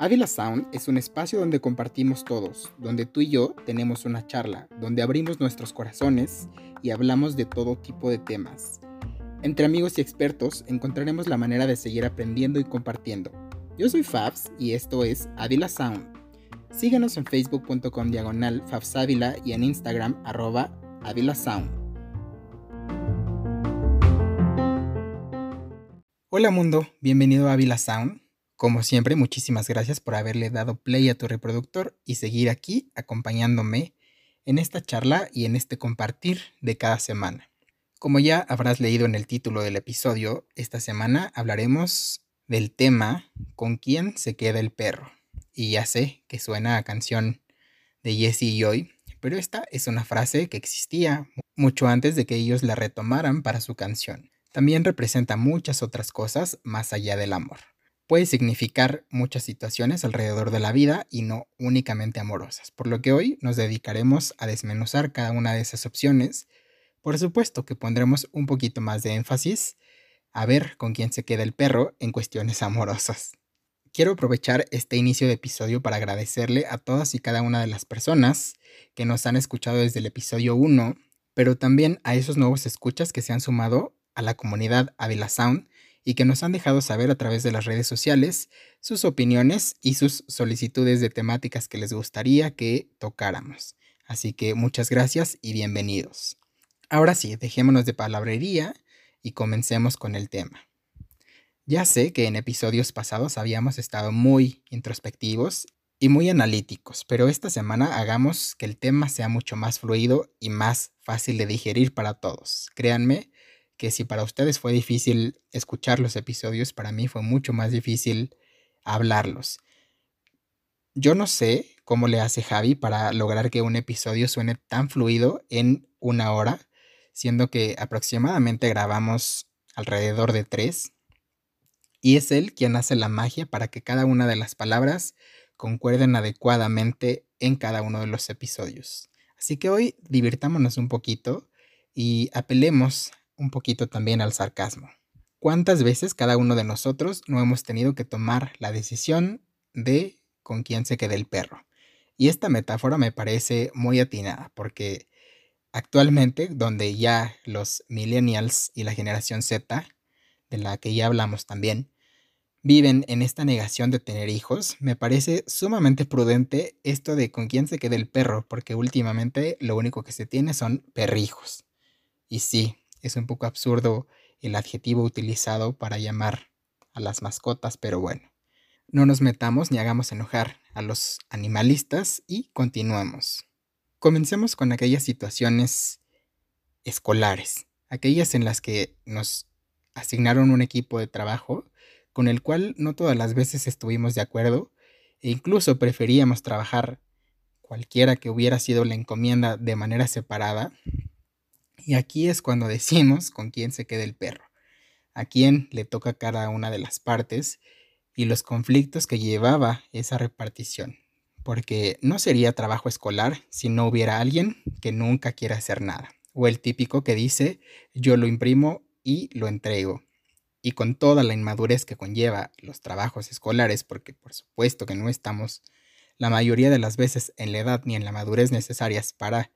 Ávila Sound es un espacio donde compartimos todos, donde tú y yo tenemos una charla, donde abrimos nuestros corazones y hablamos de todo tipo de temas. Entre amigos y expertos encontraremos la manera de seguir aprendiendo y compartiendo. Yo soy Fabs y esto es Ávila Sound. Síguenos en facebook.com diagonal Fabsávila y en Instagram arroba Ávila Sound. Hola mundo, bienvenido a Ávila Sound. Como siempre, muchísimas gracias por haberle dado play a tu reproductor y seguir aquí acompañándome en esta charla y en este compartir de cada semana. Como ya habrás leído en el título del episodio, esta semana hablaremos del tema ¿Con quién se queda el perro? Y ya sé que suena a canción de Jesse y Joy, pero esta es una frase que existía mucho antes de que ellos la retomaran para su canción. También representa muchas otras cosas más allá del amor puede significar muchas situaciones alrededor de la vida y no únicamente amorosas, por lo que hoy nos dedicaremos a desmenuzar cada una de esas opciones. Por supuesto que pondremos un poquito más de énfasis a ver con quién se queda el perro en cuestiones amorosas. Quiero aprovechar este inicio de episodio para agradecerle a todas y cada una de las personas que nos han escuchado desde el episodio 1, pero también a esos nuevos escuchas que se han sumado a la comunidad Avila Sound y que nos han dejado saber a través de las redes sociales sus opiniones y sus solicitudes de temáticas que les gustaría que tocáramos. Así que muchas gracias y bienvenidos. Ahora sí, dejémonos de palabrería y comencemos con el tema. Ya sé que en episodios pasados habíamos estado muy introspectivos y muy analíticos, pero esta semana hagamos que el tema sea mucho más fluido y más fácil de digerir para todos. Créanme que si para ustedes fue difícil escuchar los episodios, para mí fue mucho más difícil hablarlos. Yo no sé cómo le hace Javi para lograr que un episodio suene tan fluido en una hora, siendo que aproximadamente grabamos alrededor de tres. Y es él quien hace la magia para que cada una de las palabras concuerden adecuadamente en cada uno de los episodios. Así que hoy divirtámonos un poquito y apelemos un poquito también al sarcasmo. ¿Cuántas veces cada uno de nosotros no hemos tenido que tomar la decisión de con quién se quede el perro? Y esta metáfora me parece muy atinada porque actualmente donde ya los millennials y la generación Z, de la que ya hablamos también, viven en esta negación de tener hijos, me parece sumamente prudente esto de con quién se quede el perro, porque últimamente lo único que se tiene son perrijos. Y sí, es un poco absurdo el adjetivo utilizado para llamar a las mascotas, pero bueno. No nos metamos ni hagamos enojar a los animalistas y continuemos. Comencemos con aquellas situaciones escolares, aquellas en las que nos asignaron un equipo de trabajo con el cual no todas las veces estuvimos de acuerdo e incluso preferíamos trabajar cualquiera que hubiera sido la encomienda de manera separada y aquí es cuando decimos con quién se queda el perro, a quién le toca cada una de las partes y los conflictos que llevaba esa repartición. Porque no sería trabajo escolar si no hubiera alguien que nunca quiera hacer nada. O el típico que dice yo lo imprimo y lo entrego. Y con toda la inmadurez que conlleva los trabajos escolares, porque por supuesto que no estamos la mayoría de las veces en la edad ni en la madurez necesarias para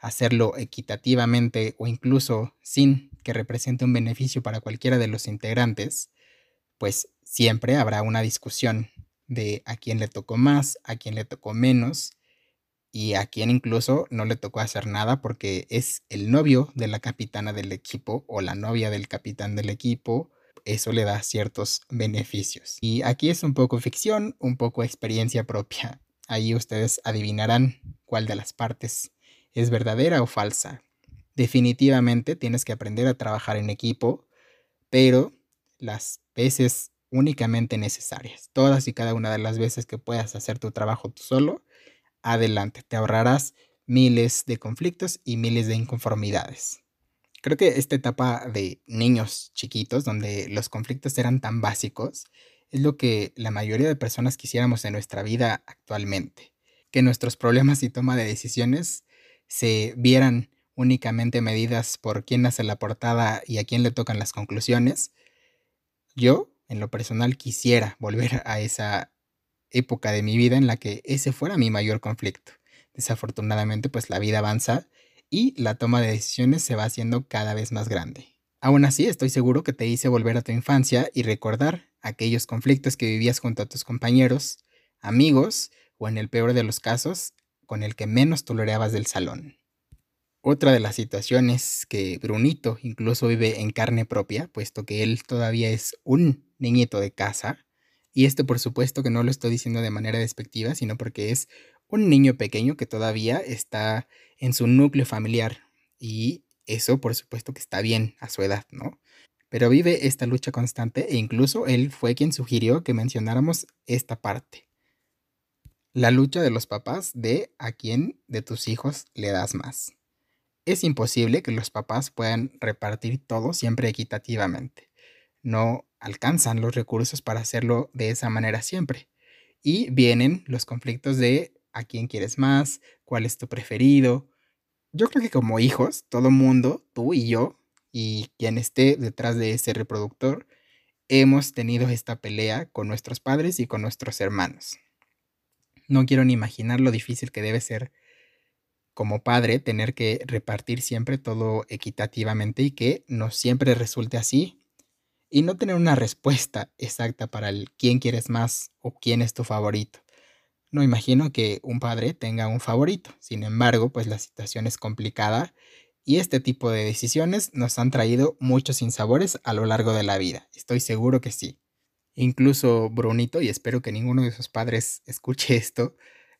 hacerlo equitativamente o incluso sin que represente un beneficio para cualquiera de los integrantes, pues siempre habrá una discusión de a quién le tocó más, a quién le tocó menos y a quién incluso no le tocó hacer nada porque es el novio de la capitana del equipo o la novia del capitán del equipo. Eso le da ciertos beneficios. Y aquí es un poco ficción, un poco experiencia propia. Ahí ustedes adivinarán cuál de las partes es verdadera o falsa. Definitivamente tienes que aprender a trabajar en equipo, pero las veces únicamente necesarias. Todas y cada una de las veces que puedas hacer tu trabajo tú solo, adelante, te ahorrarás miles de conflictos y miles de inconformidades. Creo que esta etapa de niños chiquitos, donde los conflictos eran tan básicos, es lo que la mayoría de personas quisiéramos en nuestra vida actualmente. Que nuestros problemas y toma de decisiones se vieran únicamente medidas por quién hace la portada y a quién le tocan las conclusiones, yo, en lo personal, quisiera volver a esa época de mi vida en la que ese fuera mi mayor conflicto. Desafortunadamente, pues la vida avanza y la toma de decisiones se va haciendo cada vez más grande. Aún así, estoy seguro que te hice volver a tu infancia y recordar aquellos conflictos que vivías junto a tus compañeros, amigos o en el peor de los casos, con el que menos tolerabas del salón. Otra de las situaciones que Brunito incluso vive en carne propia, puesto que él todavía es un niñito de casa, y esto por supuesto que no lo estoy diciendo de manera despectiva, sino porque es un niño pequeño que todavía está en su núcleo familiar y eso por supuesto que está bien a su edad, ¿no? Pero vive esta lucha constante e incluso él fue quien sugirió que mencionáramos esta parte. La lucha de los papás de a quién de tus hijos le das más. Es imposible que los papás puedan repartir todo siempre equitativamente. No alcanzan los recursos para hacerlo de esa manera siempre. Y vienen los conflictos de a quién quieres más, cuál es tu preferido. Yo creo que como hijos, todo mundo, tú y yo, y quien esté detrás de ese reproductor, hemos tenido esta pelea con nuestros padres y con nuestros hermanos. No quiero ni imaginar lo difícil que debe ser como padre tener que repartir siempre todo equitativamente y que no siempre resulte así y no tener una respuesta exacta para el quién quieres más o quién es tu favorito. No imagino que un padre tenga un favorito, sin embargo, pues la situación es complicada y este tipo de decisiones nos han traído muchos sinsabores a lo largo de la vida. Estoy seguro que sí. Incluso Brunito, y espero que ninguno de sus padres escuche esto,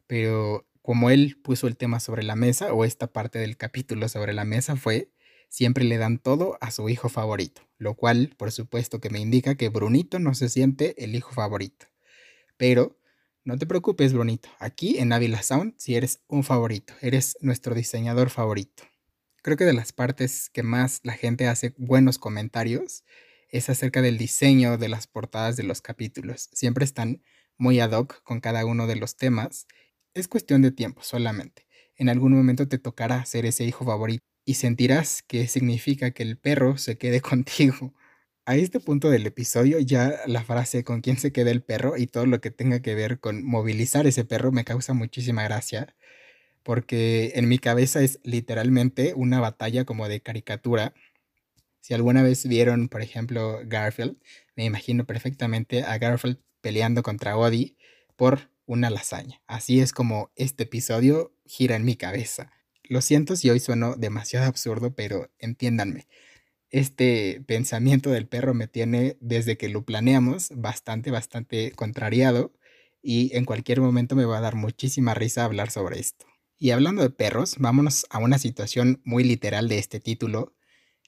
pero como él puso el tema sobre la mesa, o esta parte del capítulo sobre la mesa fue, siempre le dan todo a su hijo favorito, lo cual por supuesto que me indica que Brunito no se siente el hijo favorito. Pero no te preocupes, Brunito, aquí en Avila Sound si eres un favorito, eres nuestro diseñador favorito. Creo que de las partes que más la gente hace buenos comentarios es acerca del diseño de las portadas de los capítulos. Siempre están muy ad hoc con cada uno de los temas. Es cuestión de tiempo solamente. En algún momento te tocará ser ese hijo favorito y sentirás que significa que el perro se quede contigo. A este punto del episodio ya la frase con quién se queda el perro y todo lo que tenga que ver con movilizar ese perro me causa muchísima gracia porque en mi cabeza es literalmente una batalla como de caricatura. Si alguna vez vieron, por ejemplo, Garfield, me imagino perfectamente a Garfield peleando contra Odie por una lasaña. Así es como este episodio gira en mi cabeza. Lo siento si hoy sueno demasiado absurdo, pero entiéndanme. Este pensamiento del perro me tiene desde que lo planeamos bastante, bastante contrariado y en cualquier momento me va a dar muchísima risa hablar sobre esto. Y hablando de perros, vámonos a una situación muy literal de este título,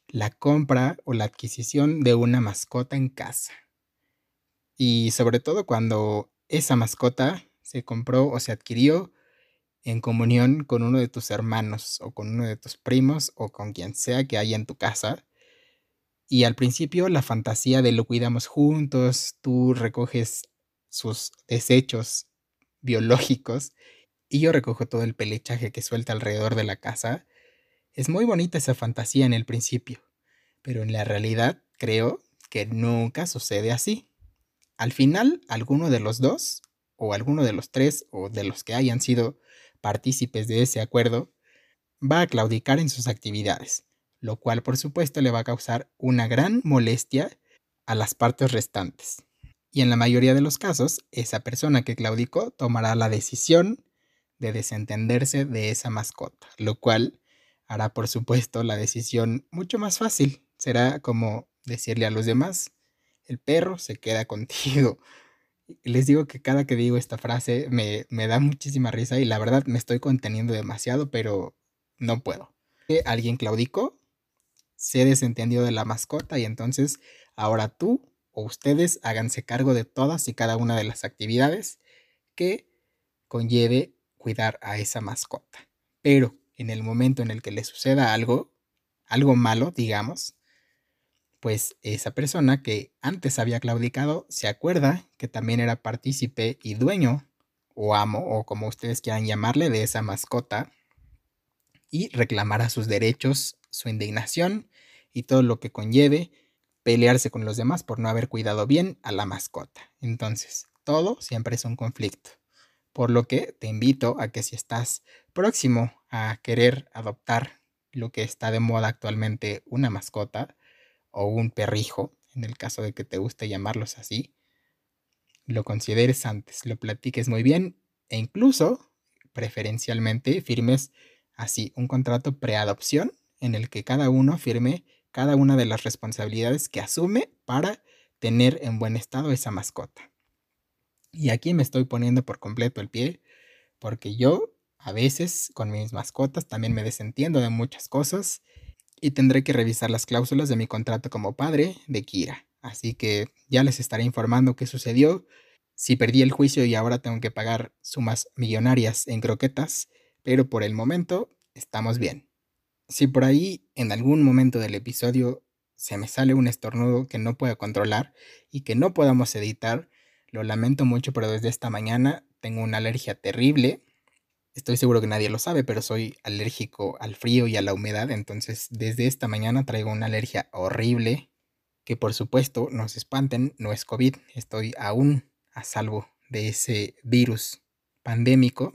la compra o la adquisición de una mascota en casa. Y sobre todo cuando esa mascota se compró o se adquirió en comunión con uno de tus hermanos o con uno de tus primos o con quien sea que haya en tu casa. Y al principio la fantasía de lo cuidamos juntos, tú recoges sus desechos biológicos y yo recojo todo el pelechaje que suelta alrededor de la casa, es muy bonita esa fantasía en el principio, pero en la realidad creo que nunca sucede así. Al final, alguno de los dos, o alguno de los tres, o de los que hayan sido partícipes de ese acuerdo, va a claudicar en sus actividades, lo cual por supuesto le va a causar una gran molestia a las partes restantes. Y en la mayoría de los casos, esa persona que claudicó tomará la decisión de desentenderse de esa mascota, lo cual hará por supuesto la decisión mucho más fácil. Será como decirle a los demás, el perro se queda contigo. Les digo que cada que digo esta frase me, me da muchísima risa y la verdad me estoy conteniendo demasiado, pero no puedo. Alguien claudicó, se desentendió de la mascota y entonces ahora tú o ustedes háganse cargo de todas y cada una de las actividades que conlleve cuidar a esa mascota. Pero en el momento en el que le suceda algo, algo malo, digamos, pues esa persona que antes había claudicado se acuerda que también era partícipe y dueño o amo o como ustedes quieran llamarle de esa mascota y reclamará sus derechos, su indignación y todo lo que conlleve pelearse con los demás por no haber cuidado bien a la mascota. Entonces, todo siempre es un conflicto. Por lo que te invito a que si estás próximo a querer adoptar lo que está de moda actualmente, una mascota o un perrijo, en el caso de que te guste llamarlos así, lo consideres antes, lo platiques muy bien e incluso, preferencialmente, firmes así un contrato preadopción en el que cada uno firme cada una de las responsabilidades que asume para tener en buen estado esa mascota. Y aquí me estoy poniendo por completo el pie porque yo a veces con mis mascotas también me desentiendo de muchas cosas y tendré que revisar las cláusulas de mi contrato como padre de Kira. Así que ya les estaré informando qué sucedió, si perdí el juicio y ahora tengo que pagar sumas millonarias en croquetas, pero por el momento estamos bien. Si por ahí en algún momento del episodio se me sale un estornudo que no puedo controlar y que no podamos editar, lo lamento mucho, pero desde esta mañana tengo una alergia terrible. Estoy seguro que nadie lo sabe, pero soy alérgico al frío y a la humedad, entonces desde esta mañana traigo una alergia horrible que por supuesto no se espanten, no es COVID, estoy aún a salvo de ese virus pandémico.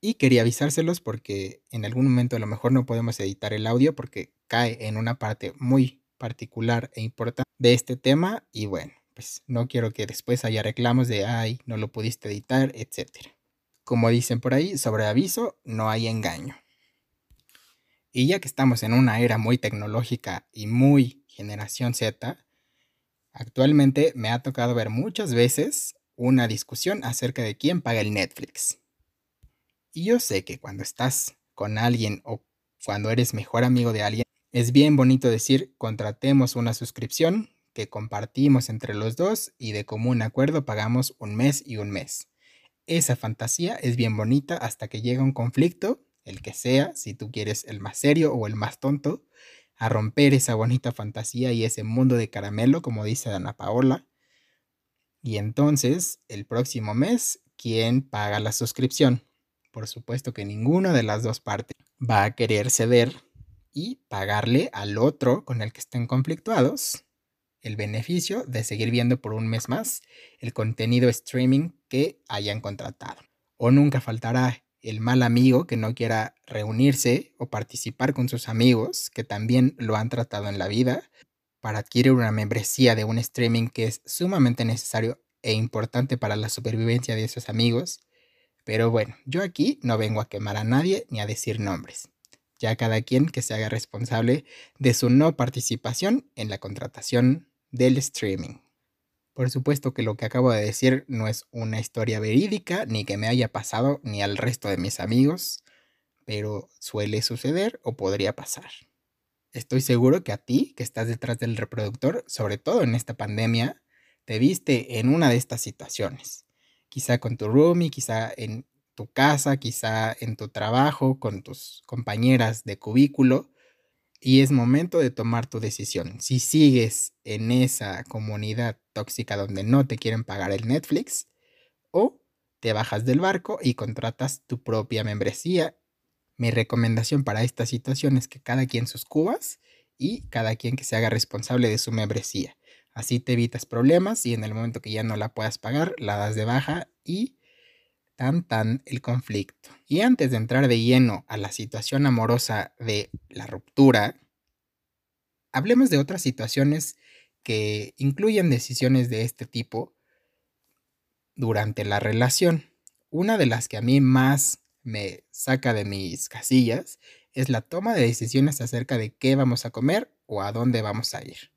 Y quería avisárselos porque en algún momento a lo mejor no podemos editar el audio porque cae en una parte muy particular e importante de este tema y bueno, pues no quiero que después haya reclamos de ay, no lo pudiste editar, etc. Como dicen por ahí, sobre aviso no hay engaño. Y ya que estamos en una era muy tecnológica y muy generación Z, actualmente me ha tocado ver muchas veces una discusión acerca de quién paga el Netflix. Y yo sé que cuando estás con alguien o cuando eres mejor amigo de alguien, es bien bonito decir contratemos una suscripción que compartimos entre los dos y de común acuerdo pagamos un mes y un mes. Esa fantasía es bien bonita hasta que llega un conflicto, el que sea, si tú quieres el más serio o el más tonto, a romper esa bonita fantasía y ese mundo de caramelo, como dice Ana Paola. Y entonces, el próximo mes, ¿quién paga la suscripción? Por supuesto que ninguna de las dos partes va a querer ceder y pagarle al otro con el que estén conflictuados el beneficio de seguir viendo por un mes más el contenido streaming que hayan contratado. O nunca faltará el mal amigo que no quiera reunirse o participar con sus amigos que también lo han tratado en la vida para adquirir una membresía de un streaming que es sumamente necesario e importante para la supervivencia de esos amigos. Pero bueno, yo aquí no vengo a quemar a nadie ni a decir nombres. Ya cada quien que se haga responsable de su no participación en la contratación del streaming. Por supuesto que lo que acabo de decir no es una historia verídica, ni que me haya pasado ni al resto de mis amigos, pero suele suceder o podría pasar. Estoy seguro que a ti, que estás detrás del reproductor, sobre todo en esta pandemia, te viste en una de estas situaciones. Quizá con tu roomie, quizá en tu casa, quizá en tu trabajo, con tus compañeras de cubículo, y es momento de tomar tu decisión. Si sigues en esa comunidad tóxica donde no te quieren pagar el Netflix, o te bajas del barco y contratas tu propia membresía. Mi recomendación para esta situación es que cada quien sus cubas y cada quien que se haga responsable de su membresía. Así te evitas problemas y en el momento que ya no la puedas pagar, la das de baja y tan tan el conflicto. Y antes de entrar de lleno a la situación amorosa de la ruptura, hablemos de otras situaciones que incluyen decisiones de este tipo durante la relación. Una de las que a mí más me saca de mis casillas es la toma de decisiones acerca de qué vamos a comer o a dónde vamos a ir.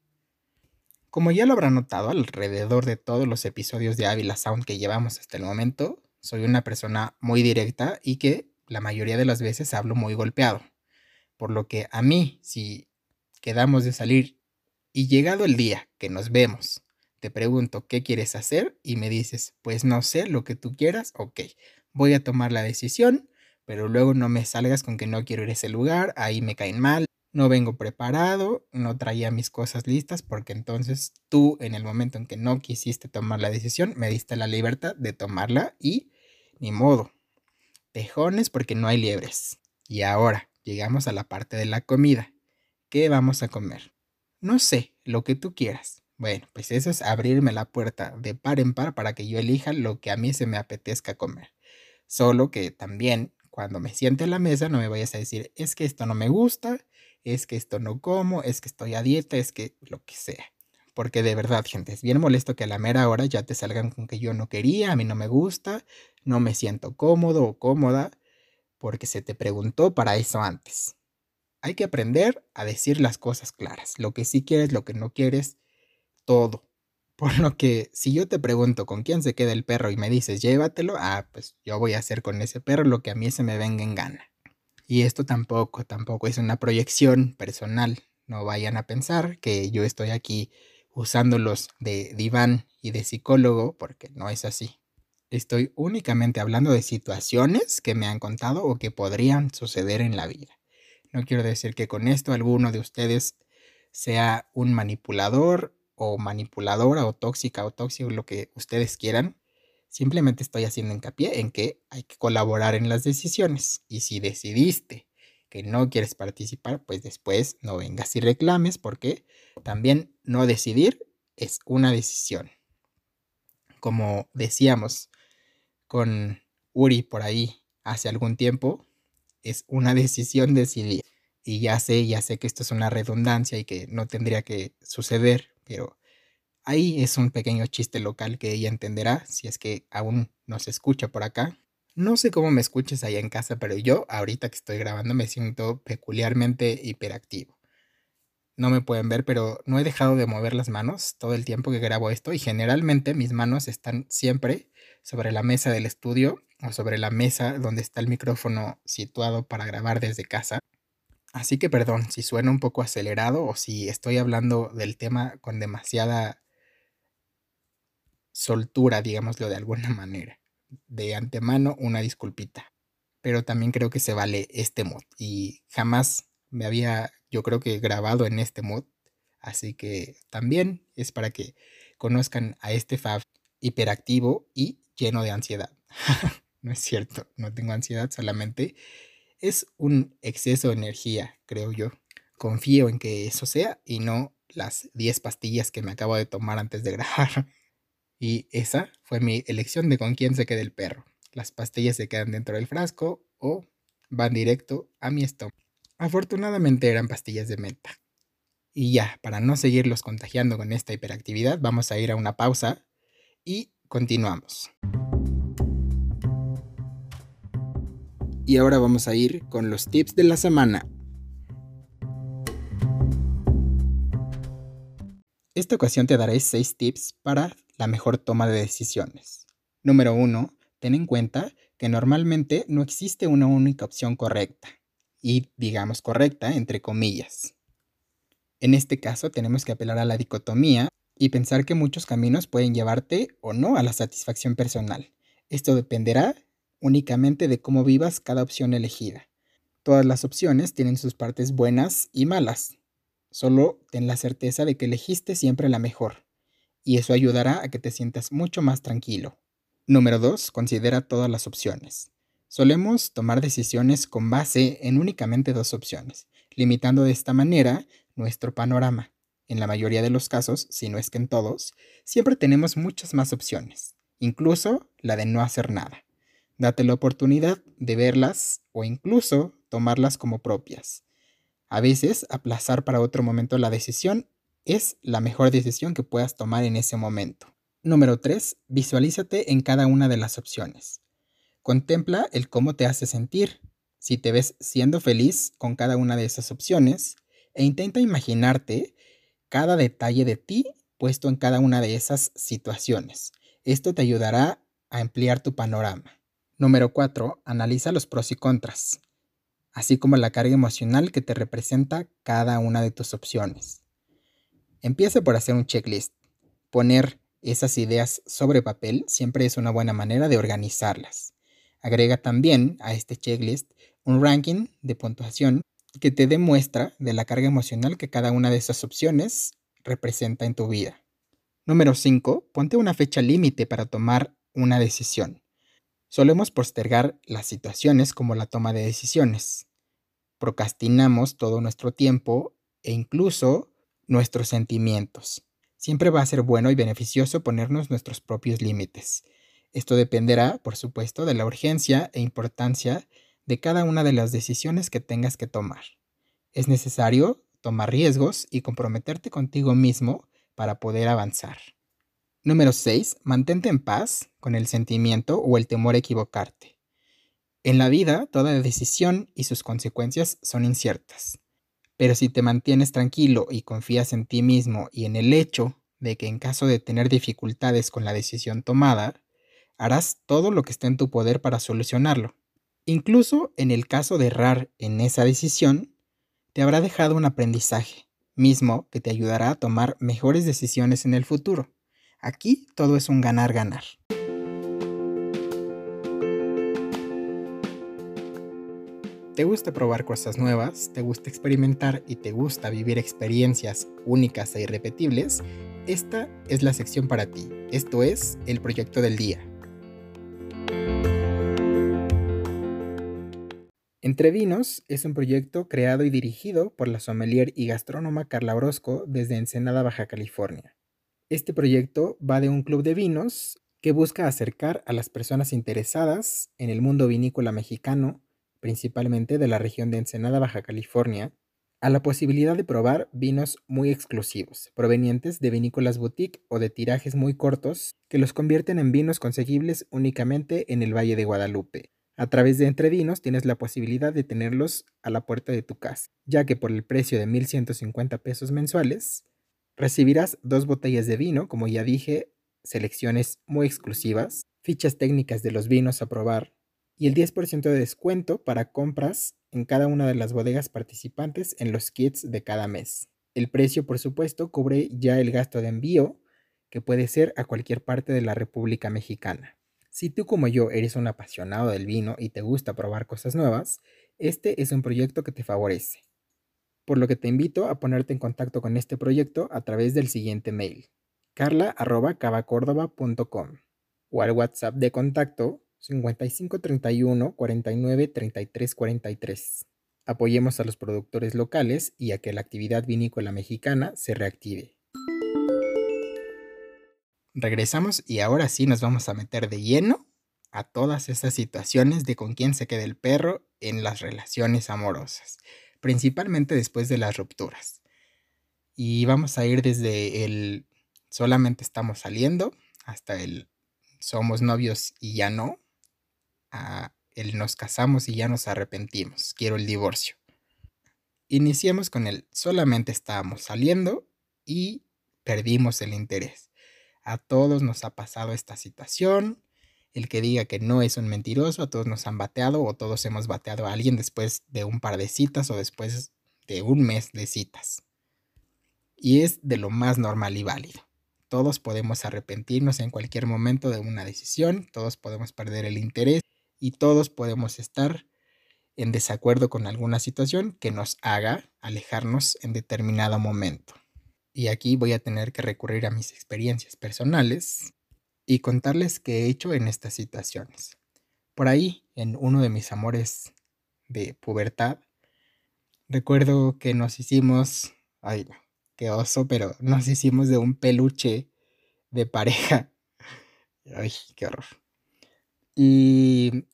Como ya lo habrán notado alrededor de todos los episodios de Ávila Sound que llevamos hasta el momento, soy una persona muy directa y que la mayoría de las veces hablo muy golpeado. Por lo que a mí, si quedamos de salir y llegado el día que nos vemos, te pregunto qué quieres hacer y me dices, pues no sé, lo que tú quieras, ok, voy a tomar la decisión, pero luego no me salgas con que no quiero ir a ese lugar, ahí me caen mal, no vengo preparado, no traía mis cosas listas, porque entonces tú en el momento en que no quisiste tomar la decisión, me diste la libertad de tomarla y ni modo. Tejones porque no hay liebres. Y ahora, llegamos a la parte de la comida. ¿Qué vamos a comer? No sé, lo que tú quieras. Bueno, pues eso es abrirme la puerta de par en par para que yo elija lo que a mí se me apetezca comer. Solo que también cuando me siente en la mesa no me vayas a decir, es que esto no me gusta, es que esto no como, es que estoy a dieta, es que lo que sea. Porque de verdad, gente, es bien molesto que a la mera hora ya te salgan con que yo no quería, a mí no me gusta, no me siento cómodo o cómoda, porque se te preguntó para eso antes. Hay que aprender a decir las cosas claras, lo que sí quieres, lo que no quieres, todo. Por lo que si yo te pregunto con quién se queda el perro y me dices llévatelo, ah, pues yo voy a hacer con ese perro lo que a mí se me venga en gana. Y esto tampoco, tampoco es una proyección personal. No vayan a pensar que yo estoy aquí usándolos de diván y de psicólogo, porque no es así. Estoy únicamente hablando de situaciones que me han contado o que podrían suceder en la vida. No quiero decir que con esto alguno de ustedes sea un manipulador o manipuladora o tóxica o tóxico, lo que ustedes quieran. Simplemente estoy haciendo hincapié en que hay que colaborar en las decisiones. Y si decidiste que no quieres participar, pues después no vengas y reclames porque también no decidir es una decisión. Como decíamos con Uri por ahí hace algún tiempo, es una decisión decidir. Y ya sé, ya sé que esto es una redundancia y que no tendría que suceder, pero ahí es un pequeño chiste local que ella entenderá si es que aún no se escucha por acá. No sé cómo me escuches ahí en casa, pero yo ahorita que estoy grabando me siento peculiarmente hiperactivo. No me pueden ver, pero no he dejado de mover las manos todo el tiempo que grabo esto y generalmente mis manos están siempre sobre la mesa del estudio o sobre la mesa donde está el micrófono situado para grabar desde casa. Así que perdón si suena un poco acelerado o si estoy hablando del tema con demasiada soltura, digámoslo de alguna manera. De antemano, una disculpita. Pero también creo que se vale este mod. Y jamás me había, yo creo que grabado en este mod. Así que también es para que conozcan a este Fab hiperactivo y lleno de ansiedad. no es cierto, no tengo ansiedad, solamente es un exceso de energía, creo yo. Confío en que eso sea y no las 10 pastillas que me acabo de tomar antes de grabar. Y esa fue mi elección de con quién se quede el perro. Las pastillas se quedan dentro del frasco o van directo a mi estómago. Afortunadamente eran pastillas de menta. Y ya, para no seguirlos contagiando con esta hiperactividad, vamos a ir a una pausa y continuamos. Y ahora vamos a ir con los tips de la semana. Esta ocasión te daré 6 tips para la mejor toma de decisiones. Número 1. Ten en cuenta que normalmente no existe una única opción correcta. Y digamos correcta entre comillas. En este caso tenemos que apelar a la dicotomía y pensar que muchos caminos pueden llevarte o no a la satisfacción personal. Esto dependerá únicamente de cómo vivas cada opción elegida. Todas las opciones tienen sus partes buenas y malas. Solo ten la certeza de que elegiste siempre la mejor, y eso ayudará a que te sientas mucho más tranquilo. Número 2. Considera todas las opciones. Solemos tomar decisiones con base en únicamente dos opciones, limitando de esta manera nuestro panorama. En la mayoría de los casos, si no es que en todos, siempre tenemos muchas más opciones, incluso la de no hacer nada. Date la oportunidad de verlas o incluso tomarlas como propias. A veces, aplazar para otro momento la decisión es la mejor decisión que puedas tomar en ese momento. Número 3. Visualízate en cada una de las opciones. Contempla el cómo te hace sentir, si te ves siendo feliz con cada una de esas opciones, e intenta imaginarte cada detalle de ti puesto en cada una de esas situaciones. Esto te ayudará a ampliar tu panorama. Número 4. Analiza los pros y contras, así como la carga emocional que te representa cada una de tus opciones. Empieza por hacer un checklist. Poner esas ideas sobre papel siempre es una buena manera de organizarlas. Agrega también a este checklist un ranking de puntuación que te demuestra de la carga emocional que cada una de esas opciones representa en tu vida. Número 5. Ponte una fecha límite para tomar una decisión. Solemos postergar las situaciones como la toma de decisiones. procrastinamos todo nuestro tiempo e incluso nuestros sentimientos. Siempre va a ser bueno y beneficioso ponernos nuestros propios límites. Esto dependerá, por supuesto, de la urgencia e importancia de cada una de las decisiones que tengas que tomar. Es necesario tomar riesgos y comprometerte contigo mismo para poder avanzar. Número 6. Mantente en paz con el sentimiento o el temor a equivocarte. En la vida, toda decisión y sus consecuencias son inciertas. Pero si te mantienes tranquilo y confías en ti mismo y en el hecho de que en caso de tener dificultades con la decisión tomada, harás todo lo que esté en tu poder para solucionarlo. Incluso en el caso de errar en esa decisión, te habrá dejado un aprendizaje, mismo que te ayudará a tomar mejores decisiones en el futuro. Aquí todo es un ganar-ganar. ¿Te gusta probar cosas nuevas? ¿Te gusta experimentar y te gusta vivir experiencias únicas e irrepetibles? Esta es la sección para ti. Esto es el proyecto del día. Entre Vinos es un proyecto creado y dirigido por la sommelier y gastrónoma Carla Orozco desde Ensenada, Baja California. Este proyecto va de un club de vinos que busca acercar a las personas interesadas en el mundo vinícola mexicano principalmente de la región de Ensenada, Baja California, a la posibilidad de probar vinos muy exclusivos, provenientes de vinícolas boutique o de tirajes muy cortos, que los convierten en vinos conseguibles únicamente en el Valle de Guadalupe. A través de Entre Vinos tienes la posibilidad de tenerlos a la puerta de tu casa, ya que por el precio de 1.150 pesos mensuales, recibirás dos botellas de vino, como ya dije, selecciones muy exclusivas, fichas técnicas de los vinos a probar, y el 10% de descuento para compras en cada una de las bodegas participantes en los kits de cada mes. El precio, por supuesto, cubre ya el gasto de envío, que puede ser a cualquier parte de la República Mexicana. Si tú como yo eres un apasionado del vino y te gusta probar cosas nuevas, este es un proyecto que te favorece. Por lo que te invito a ponerte en contacto con este proyecto a través del siguiente mail, carla.cavacordova.com o al WhatsApp de contacto 55 31 49 33 43. Apoyemos a los productores locales y a que la actividad vinícola mexicana se reactive. Regresamos y ahora sí nos vamos a meter de lleno a todas esas situaciones de con quién se queda el perro en las relaciones amorosas, principalmente después de las rupturas. Y vamos a ir desde el solamente estamos saliendo hasta el somos novios y ya no, el nos casamos y ya nos arrepentimos, quiero el divorcio. Iniciamos con el solamente estábamos saliendo y perdimos el interés. A todos nos ha pasado esta situación. El que diga que no es un mentiroso, a todos nos han bateado o todos hemos bateado a alguien después de un par de citas o después de un mes de citas. Y es de lo más normal y válido. Todos podemos arrepentirnos en cualquier momento de una decisión, todos podemos perder el interés y todos podemos estar en desacuerdo con alguna situación que nos haga alejarnos en determinado momento. Y aquí voy a tener que recurrir a mis experiencias personales y contarles qué he hecho en estas situaciones. Por ahí, en uno de mis amores de pubertad, recuerdo que nos hicimos, ay qué oso, pero nos hicimos de un peluche de pareja. Ay, qué horror. Y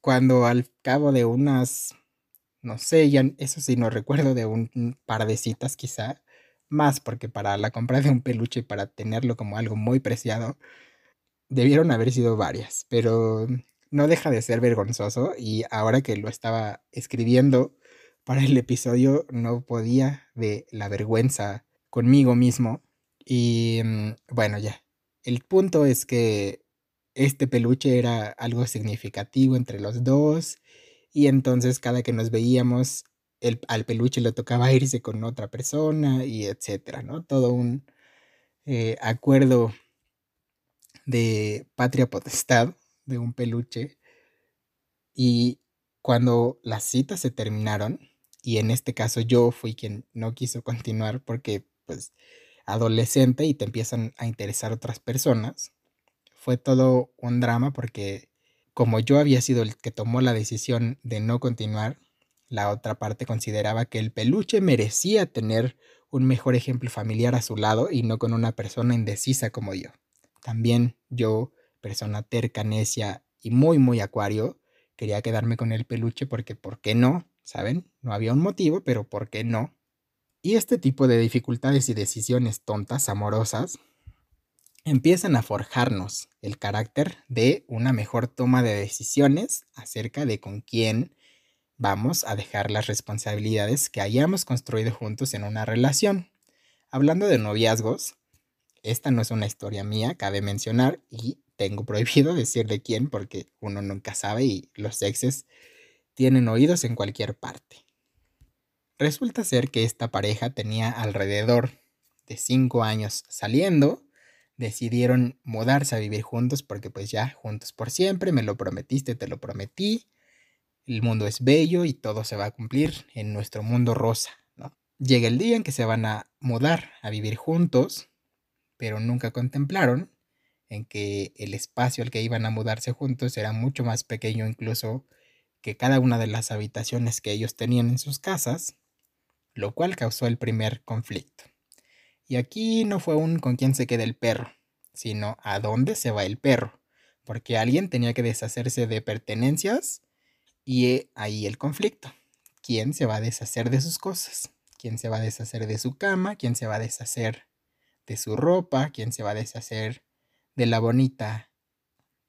cuando al cabo de unas, no sé, ya eso sí no recuerdo, de un par de citas quizá, más porque para la compra de un peluche, para tenerlo como algo muy preciado, debieron haber sido varias, pero no deja de ser vergonzoso y ahora que lo estaba escribiendo para el episodio no podía de la vergüenza conmigo mismo y mm, bueno ya, el punto es que este peluche era algo significativo entre los dos y entonces cada que nos veíamos el, al peluche le tocaba irse con otra persona y etcétera, ¿no? Todo un eh, acuerdo de patria potestad de un peluche y cuando las citas se terminaron y en este caso yo fui quien no quiso continuar porque pues adolescente y te empiezan a interesar otras personas fue todo un drama porque como yo había sido el que tomó la decisión de no continuar, La otra parte consideraba que el peluche merecía tener un mejor ejemplo familiar a su lado y no con una persona indecisa como yo. También yo, persona terca, necia y muy, muy acuario, quería quedarme con el peluche porque, ¿por qué no? ¿Saben? No había un motivo, pero ¿por qué no? Y este tipo de dificultades y decisiones tontas, amorosas, empiezan a forjarnos el carácter de una mejor toma de decisiones acerca de con quién vamos a dejar las responsabilidades que hayamos construido juntos en una relación. Hablando de noviazgos, esta no es una historia mía, cabe mencionar, y tengo prohibido decir de quién porque uno nunca sabe y los exes tienen oídos en cualquier parte. Resulta ser que esta pareja tenía alrededor de cinco años saliendo, decidieron mudarse a vivir juntos porque pues ya juntos por siempre, me lo prometiste, te lo prometí, el mundo es bello y todo se va a cumplir en nuestro mundo rosa, ¿no? Llega el día en que se van a mudar a vivir juntos, pero nunca contemplaron en que el espacio al que iban a mudarse juntos era mucho más pequeño incluso que cada una de las habitaciones que ellos tenían en sus casas, lo cual causó el primer conflicto. Y aquí no fue un con quién se queda el perro, sino a dónde se va el perro, porque alguien tenía que deshacerse de pertenencias y ahí el conflicto. ¿Quién se va a deshacer de sus cosas? ¿Quién se va a deshacer de su cama? ¿Quién se va a deshacer de su ropa? ¿Quién se va a deshacer de la bonita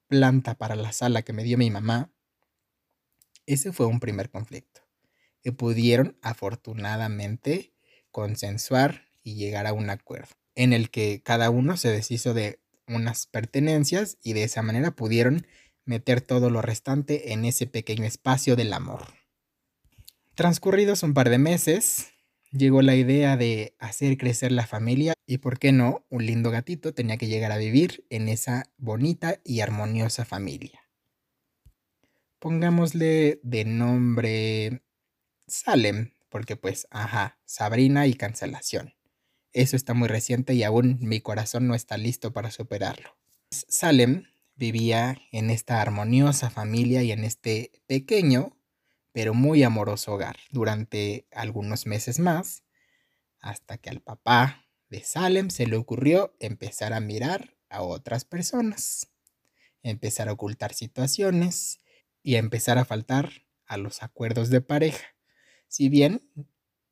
planta para la sala que me dio mi mamá? Ese fue un primer conflicto que pudieron afortunadamente consensuar y llegar a un acuerdo en el que cada uno se deshizo de unas pertenencias y de esa manera pudieron meter todo lo restante en ese pequeño espacio del amor. Transcurridos un par de meses, llegó la idea de hacer crecer la familia y, por qué no, un lindo gatito tenía que llegar a vivir en esa bonita y armoniosa familia. Pongámosle de nombre Salem, porque pues, ajá, Sabrina y cancelación. Eso está muy reciente y aún mi corazón no está listo para superarlo. Salem vivía en esta armoniosa familia y en este pequeño pero muy amoroso hogar durante algunos meses más, hasta que al papá de Salem se le ocurrió empezar a mirar a otras personas, empezar a ocultar situaciones y empezar a faltar a los acuerdos de pareja. Si bien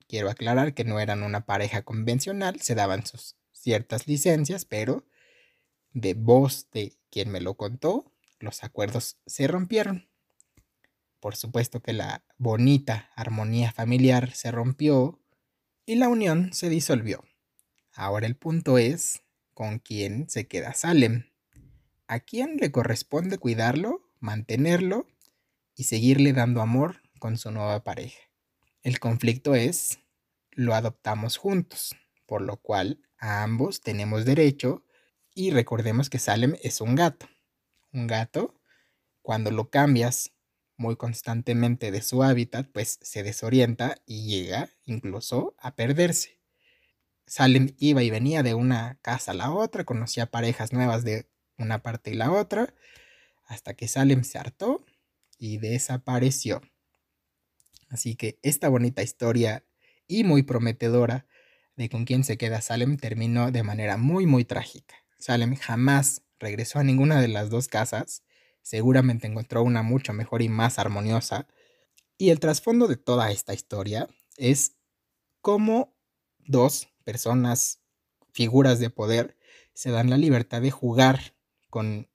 quiero aclarar que no eran una pareja convencional, se daban sus ciertas licencias, pero de voz de quien me lo contó, los acuerdos se rompieron. Por supuesto que la bonita armonía familiar se rompió y la unión se disolvió. Ahora el punto es con quién se queda Salem. ¿A quién le corresponde cuidarlo, mantenerlo y seguirle dando amor con su nueva pareja? El conflicto es, lo adoptamos juntos, por lo cual a ambos tenemos derecho y recordemos que Salem es un gato. Un gato, cuando lo cambias muy constantemente de su hábitat, pues se desorienta y llega incluso a perderse. Salem iba y venía de una casa a la otra, conocía parejas nuevas de una parte y la otra, hasta que Salem se hartó y desapareció. Así que esta bonita historia y muy prometedora de con quién se queda Salem terminó de manera muy muy trágica. Salem jamás regresó a ninguna de las dos casas, seguramente encontró una mucho mejor y más armoniosa. Y el trasfondo de toda esta historia es cómo dos personas, figuras de poder, se dan la libertad de jugar con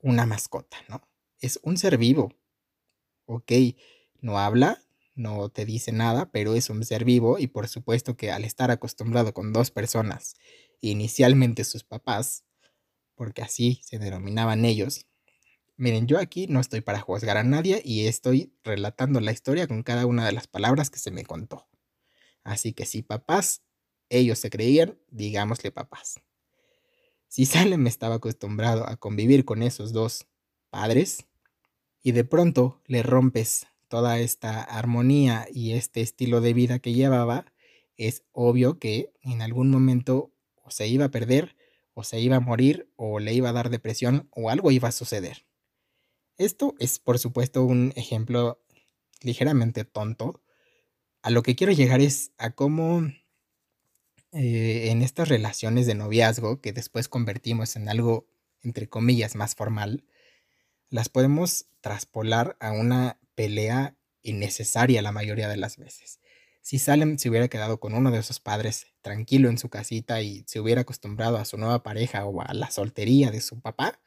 una mascota, ¿no? Es un ser vivo. Ok, no habla, no te dice nada, pero es un ser vivo y por supuesto que al estar acostumbrado con dos personas, inicialmente sus papás, porque así se denominaban ellos. Miren, yo aquí no estoy para juzgar a nadie y estoy relatando la historia con cada una de las palabras que se me contó. Así que si papás, ellos se creían, digámosle papás. Si Salem estaba acostumbrado a convivir con esos dos padres y de pronto le rompes toda esta armonía y este estilo de vida que llevaba, es obvio que en algún momento o se iba a perder o se iba a morir o le iba a dar depresión o algo iba a suceder. Esto es por supuesto un ejemplo ligeramente tonto, A lo que quiero llegar es a cómo eh, en estas relaciones de noviazgo que después convertimos en algo, entre comillas, más formal, las podemos traspolar a una pelea innecesaria la mayoría de las veces. Si Salem se hubiera quedado con uno de esos padres tranquilo en su casita y se hubiera acostumbrado a su nueva pareja o a la soltería de su papá,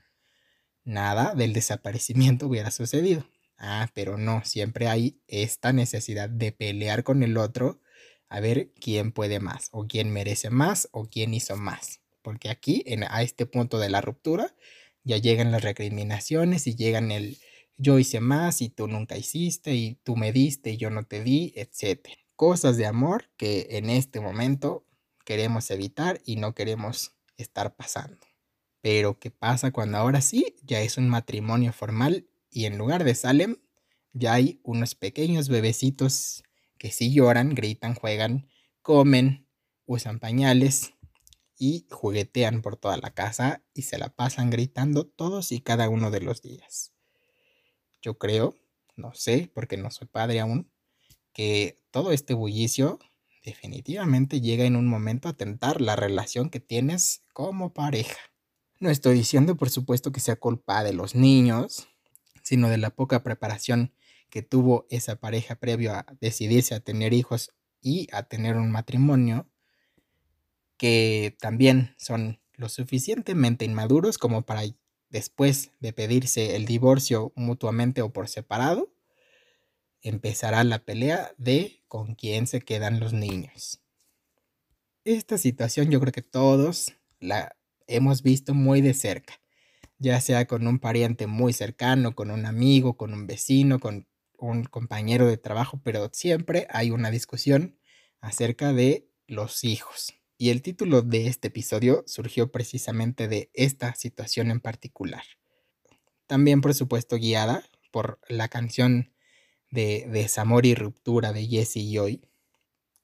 nada del desaparecimiento hubiera sucedido. Ah, pero no, siempre hay esta necesidad de pelear con el otro a ver quién puede más, o quién merece más, o quién hizo más. Porque aquí, en, a este punto de la ruptura, ya llegan las recriminaciones y llegan el yo hice más y tú nunca hiciste y tú me diste y yo no te di, etc. Cosas de amor que en este momento queremos evitar y no queremos estar pasando. Pero ¿qué pasa cuando ahora sí ya es un matrimonio formal y en lugar de Salem ya hay unos pequeños bebecitos que sí lloran, gritan, juegan, comen, usan pañales y juguetean por toda la casa y se la pasan gritando todos y cada uno de los días. Yo creo, no sé, porque no soy padre aún, que todo este bullicio definitivamente llega en un momento a tentar la relación que tienes como pareja. No estoy diciendo, por supuesto, que sea culpa de los niños, sino de la poca preparación que tuvo esa pareja previo a decidirse a tener hijos y a tener un matrimonio, que también son lo suficientemente inmaduros como para después de pedirse el divorcio mutuamente o por separado, empezará la pelea de con quién se quedan los niños. Esta situación yo creo que todos la hemos visto muy de cerca, ya sea con un pariente muy cercano, con un amigo, con un vecino, con un compañero de trabajo, pero siempre hay una discusión acerca de los hijos. Y el título de este episodio surgió precisamente de esta situación en particular. También, por supuesto, guiada por la canción de Desamor y Ruptura de Jesse y hoy.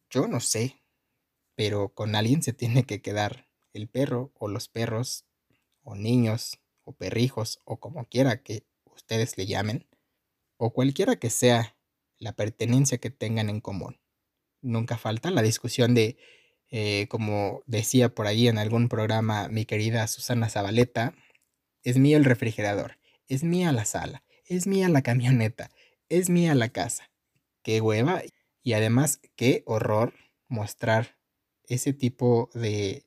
Yo no sé, pero con alguien se tiene que quedar el perro o los perros o niños o perrijos o como quiera que ustedes le llamen o cualquiera que sea la pertenencia que tengan en común. Nunca falta la discusión de, eh, como decía por ahí en algún programa mi querida Susana Zabaleta, es mío el refrigerador, es mía la sala, es mía la camioneta, es mía la casa. Qué hueva y además qué horror mostrar ese tipo de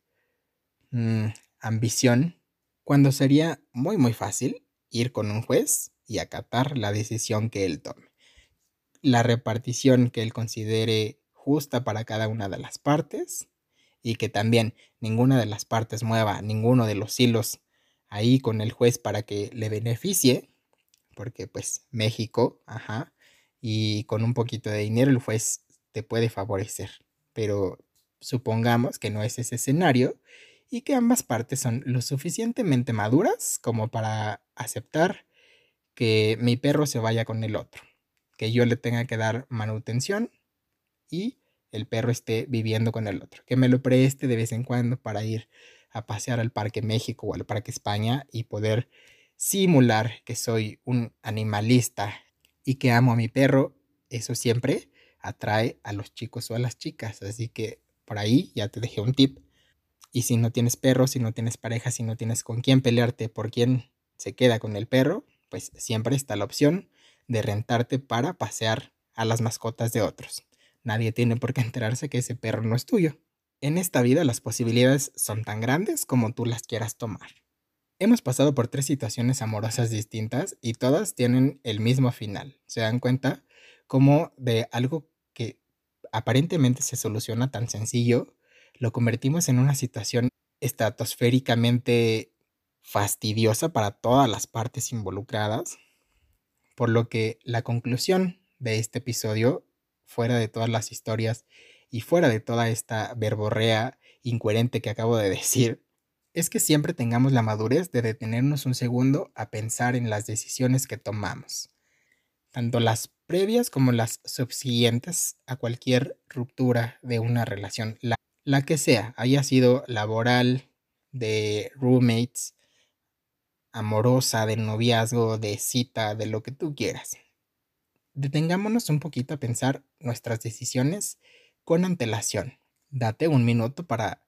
mm, ambición cuando sería muy muy fácil ir con un juez y acatar la decisión que él tome. La repartición que él considere justa para cada una de las partes y que también ninguna de las partes mueva ninguno de los hilos ahí con el juez para que le beneficie, porque pues México, ajá, y con un poquito de dinero el juez te puede favorecer, pero supongamos que no es ese escenario y que ambas partes son lo suficientemente maduras como para aceptar que mi perro se vaya con el otro, que yo le tenga que dar manutención y el perro esté viviendo con el otro, que me lo preste de vez en cuando para ir a pasear al Parque México o al Parque España y poder simular que soy un animalista y que amo a mi perro, eso siempre atrae a los chicos o a las chicas, así que por ahí ya te dejé un tip. Y si no tienes perro, si no tienes pareja, si no tienes con quién pelearte por quién se queda con el perro, pues siempre está la opción de rentarte para pasear a las mascotas de otros. Nadie tiene por qué enterarse que ese perro no es tuyo. En esta vida las posibilidades son tan grandes como tú las quieras tomar. Hemos pasado por tres situaciones amorosas distintas y todas tienen el mismo final. ¿Se dan cuenta? Como de algo que aparentemente se soluciona tan sencillo, lo convertimos en una situación estratosféricamente fastidiosa para todas las partes involucradas, por lo que la conclusión de este episodio, fuera de todas las historias y fuera de toda esta verborrea incoherente que acabo de decir, es que siempre tengamos la madurez de detenernos un segundo a pensar en las decisiones que tomamos, tanto las previas como las subsiguientes a cualquier ruptura de una relación, la, la que sea, haya sido laboral, de roommates, amorosa, de noviazgo, de cita, de lo que tú quieras. Detengámonos un poquito a pensar nuestras decisiones con antelación. Date un minuto para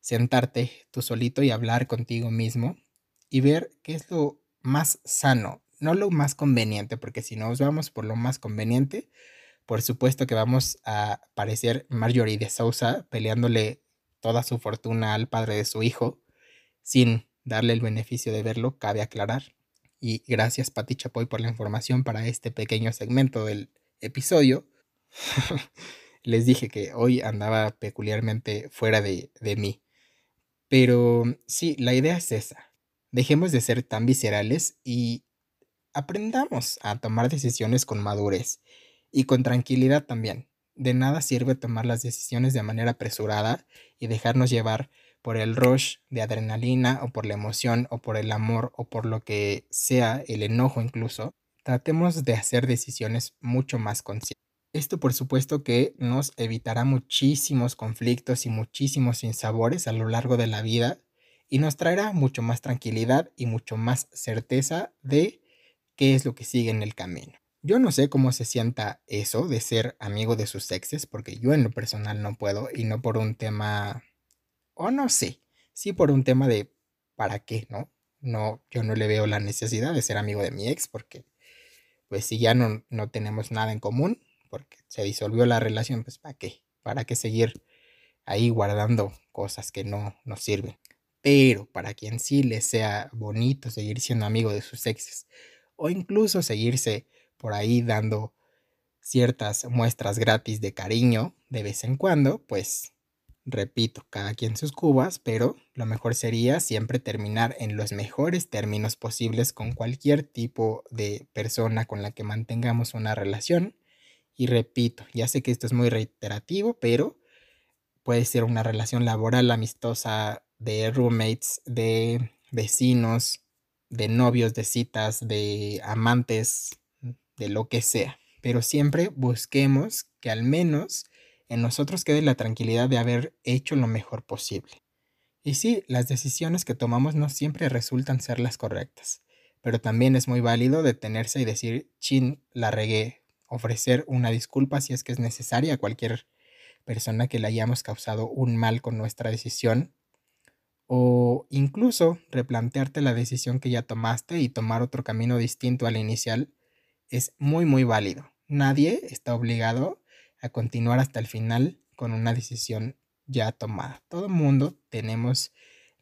sentarte tú solito y hablar contigo mismo y ver qué es lo más sano, no lo más conveniente, porque si nos vamos por lo más conveniente, por supuesto que vamos a parecer Marjorie de Sousa peleándole toda su fortuna al padre de su hijo, sin darle el beneficio de verlo, cabe aclarar. Y gracias Pati Chapoy por la información para este pequeño segmento del episodio. Les dije que hoy andaba peculiarmente fuera de, de mí. Pero sí, la idea es esa. Dejemos de ser tan viscerales y aprendamos a tomar decisiones con madurez y con tranquilidad también. De nada sirve tomar las decisiones de manera apresurada y dejarnos llevar por el rush de adrenalina o por la emoción o por el amor o por lo que sea, el enojo incluso. Tratemos de hacer decisiones mucho más conscientes. Esto por supuesto que nos evitará muchísimos conflictos y muchísimos sinsabores a lo largo de la vida y nos traerá mucho más tranquilidad y mucho más certeza de qué es lo que sigue en el camino. Yo no sé cómo se sienta eso de ser amigo de sus exes, porque yo en lo personal no puedo y no por un tema, o no sé, sí por un tema de para qué, ¿no? No, yo no le veo la necesidad de ser amigo de mi ex porque pues si ya no, no tenemos nada en común, porque se disolvió la relación, pues ¿para qué? ¿Para qué seguir ahí guardando cosas que no nos sirven? Pero para quien sí le sea bonito seguir siendo amigo de sus exes o incluso seguirse por ahí dando ciertas muestras gratis de cariño de vez en cuando, pues repito, cada quien sus cubas, pero lo mejor sería siempre terminar en los mejores términos posibles con cualquier tipo de persona con la que mantengamos una relación y repito, ya sé que esto es muy reiterativo, pero puede ser una relación laboral, amistosa, de roommates, de vecinos, de novios, de citas, de amantes, de lo que sea. Pero siempre busquemos que al menos en nosotros quede la tranquilidad de haber hecho lo mejor posible. Y sí, las decisiones que tomamos no siempre resultan ser las correctas, pero también es muy válido detenerse y decir, chin, la regué, ofrecer una disculpa si es que es necesaria a cualquier persona que le hayamos causado un mal con nuestra decisión o incluso replantearte la decisión que ya tomaste y tomar otro camino distinto al inicial es muy muy válido. Nadie está obligado a continuar hasta el final con una decisión ya tomada. Todo mundo tenemos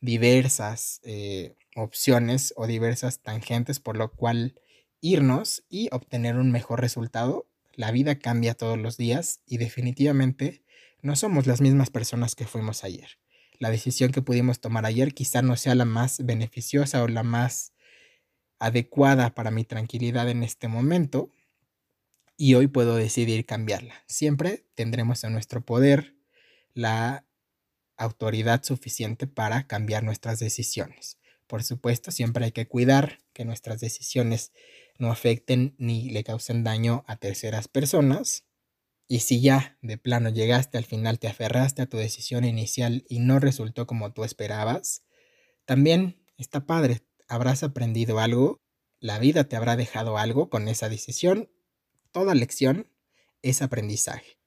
diversas eh, opciones o diversas tangentes por lo cual irnos y obtener un mejor resultado. La vida cambia todos los días y definitivamente no somos las mismas personas que fuimos ayer. La decisión que pudimos tomar ayer quizá no sea la más beneficiosa o la más adecuada para mi tranquilidad en este momento y hoy puedo decidir cambiarla. Siempre tendremos en nuestro poder la autoridad suficiente para cambiar nuestras decisiones. Por supuesto, siempre hay que cuidar que nuestras decisiones no afecten ni le causen daño a terceras personas. Y si ya de plano llegaste al final, te aferraste a tu decisión inicial y no resultó como tú esperabas, también está padre, habrás aprendido algo, la vida te habrá dejado algo con esa decisión. Toda lección es aprendizaje.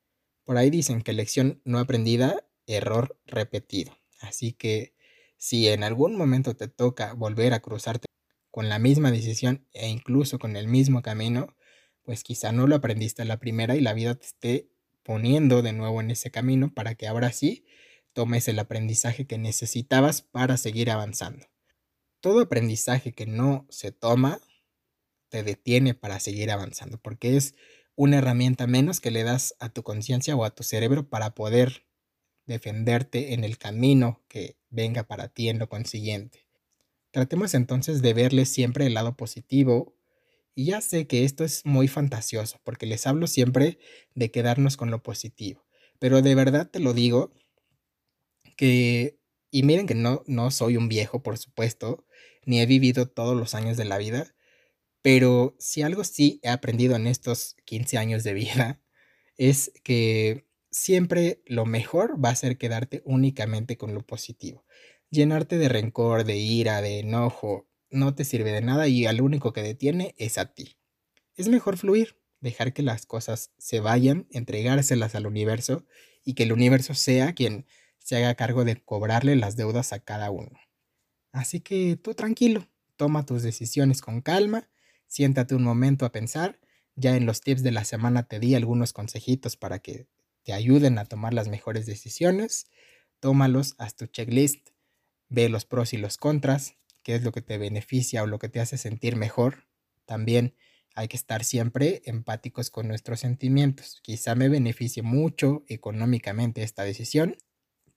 Por ahí dicen que lección no aprendida, error repetido. Así que si en algún momento te toca volver a cruzarte con la misma decisión e incluso con el mismo camino, pues quizá no lo aprendiste a la primera y la vida te esté poniendo de nuevo en ese camino para que ahora sí tomes el aprendizaje que necesitabas para seguir avanzando. Todo aprendizaje que no se toma te detiene para seguir avanzando, porque es una herramienta menos que le das a tu conciencia o a tu cerebro para poder defenderte en el camino que venga para ti en lo consiguiente. Tratemos entonces de verle siempre el lado positivo. Y ya sé que esto es muy fantasioso, porque les hablo siempre de quedarnos con lo positivo. Pero de verdad te lo digo que, y miren que no, no soy un viejo, por supuesto, ni he vivido todos los años de la vida, pero si algo sí he aprendido en estos 15 años de vida, es que siempre lo mejor va a ser quedarte únicamente con lo positivo. Llenarte de rencor, de ira, de enojo, no te sirve de nada y al único que detiene es a ti. Es mejor fluir, dejar que las cosas se vayan, entregárselas al universo y que el universo sea quien se haga cargo de cobrarle las deudas a cada uno. Así que tú tranquilo, toma tus decisiones con calma, siéntate un momento a pensar, ya en los tips de la semana te di algunos consejitos para que te ayuden a tomar las mejores decisiones, tómalos, haz tu checklist, ve los pros y los contras, qué es lo que te beneficia o lo que te hace sentir mejor. También hay que estar siempre empáticos con nuestros sentimientos. Quizá me beneficie mucho económicamente esta decisión,